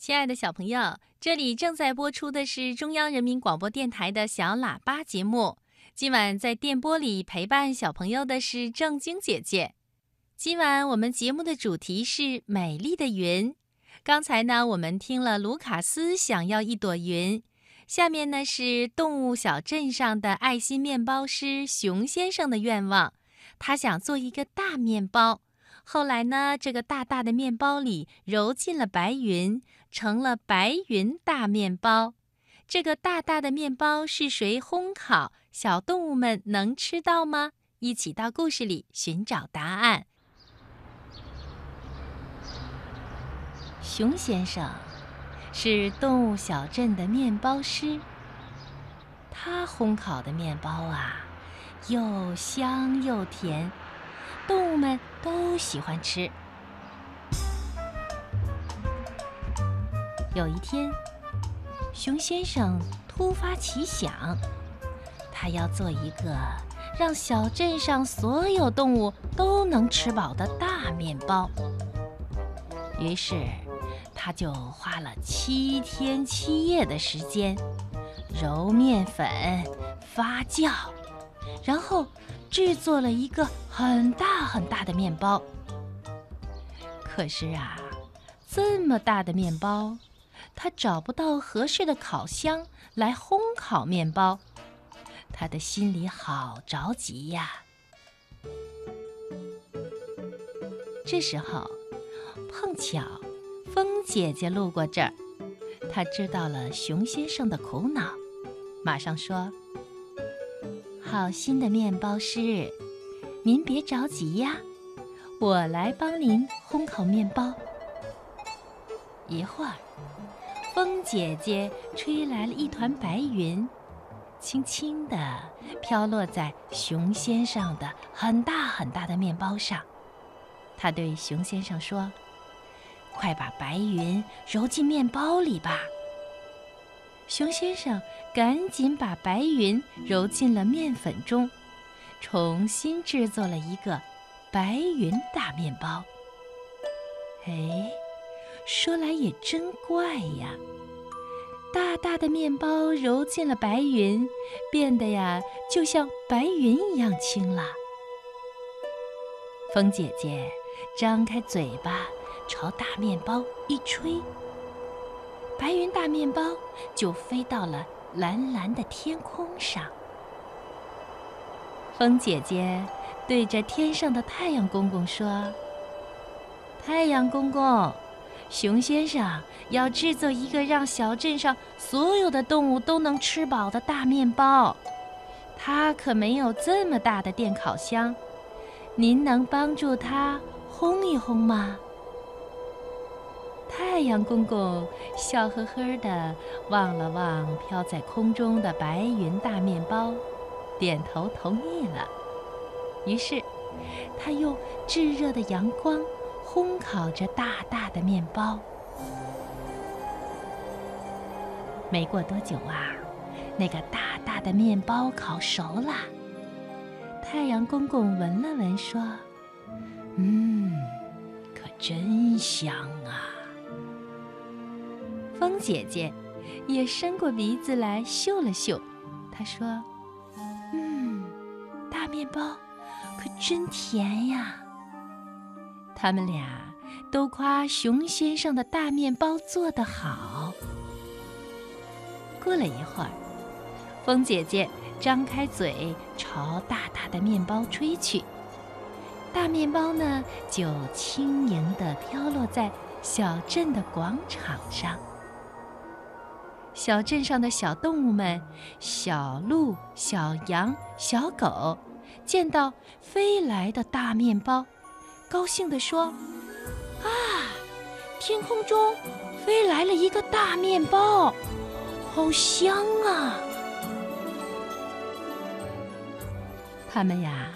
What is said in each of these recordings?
亲爱的小朋友，这里正在播出的是中央人民广播电台的小喇叭节目。今晚在电波里陪伴小朋友的是正晶姐姐。今晚我们节目的主题是美丽的云。刚才呢，我们听了卢卡斯想要一朵云。下面呢是动物小镇上的爱心面包师熊先生的愿望，他想做一个大面包。后来呢，这个大大的面包里揉进了白云，成了白云大面包。这个大大的面包是谁烘烤？小动物们能吃到吗？一起到故事里寻找答案。熊先生是动物小镇的面包师，他烘烤的面包啊，又香又甜。动物们都喜欢吃。有一天，熊先生突发奇想，他要做一个让小镇上所有动物都能吃饱的大面包。于是，他就花了七天七夜的时间，揉面粉、发酵，然后。制作了一个很大很大的面包。可是啊，这么大的面包，他找不到合适的烤箱来烘烤面包，他的心里好着急呀。这时候，碰巧风姐姐路过这儿，她知道了熊先生的苦恼，马上说。好心的面包师，您别着急呀，我来帮您烘烤面包。一会儿，风姐姐吹来了一团白云，轻轻地飘落在熊先生的很大很大的面包上。她对熊先生说：“快把白云揉进面包里吧。”熊先生赶紧把白云揉进了面粉中，重新制作了一个白云大面包。哎，说来也真怪呀，大大的面包揉进了白云，变得呀就像白云一样轻了。风姐姐张开嘴巴，朝大面包一吹。白云大面包就飞到了蓝蓝的天空上。风姐姐对着天上的太阳公公说：“太阳公公，熊先生要制作一个让小镇上所有的动物都能吃饱的大面包，他可没有这么大的电烤箱，您能帮助他烘一烘吗？”太阳公公笑呵呵地望了望飘在空中的白云大面包，点头同意了。于是，他用炙热的阳光烘烤着大大的面包。没过多久啊，那个大大的面包烤熟了。太阳公公闻了闻，说：“嗯，可真香啊！”风姐姐也伸过鼻子来嗅了嗅，她说：“嗯，大面包可真甜呀。”他们俩都夸熊先生的大面包做得好。过了一会儿，风姐姐张开嘴朝大大的面包吹去，大面包呢就轻盈地飘落在小镇的广场上。小镇上的小动物们，小鹿、小羊、小狗，见到飞来的大面包，高兴地说：“啊，天空中飞来了一个大面包，好香啊！”他们呀，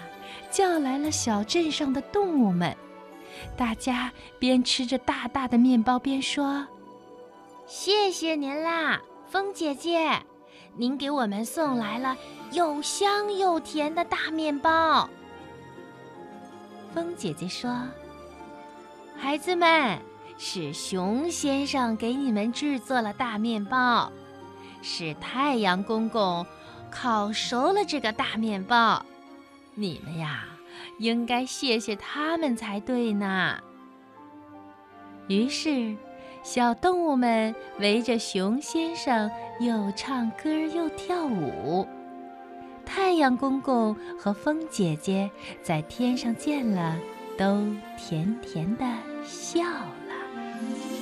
叫来了小镇上的动物们，大家边吃着大大的面包边说。谢谢您啦，风姐姐，您给我们送来了又香又甜的大面包。风姐姐说：“孩子们，是熊先生给你们制作了大面包，是太阳公公烤熟了这个大面包，你们呀，应该谢谢他们才对呢。”于是，小动物们围着熊先生又唱歌又跳舞。太阳公公和风姐姐在天上见了，都甜甜的笑了。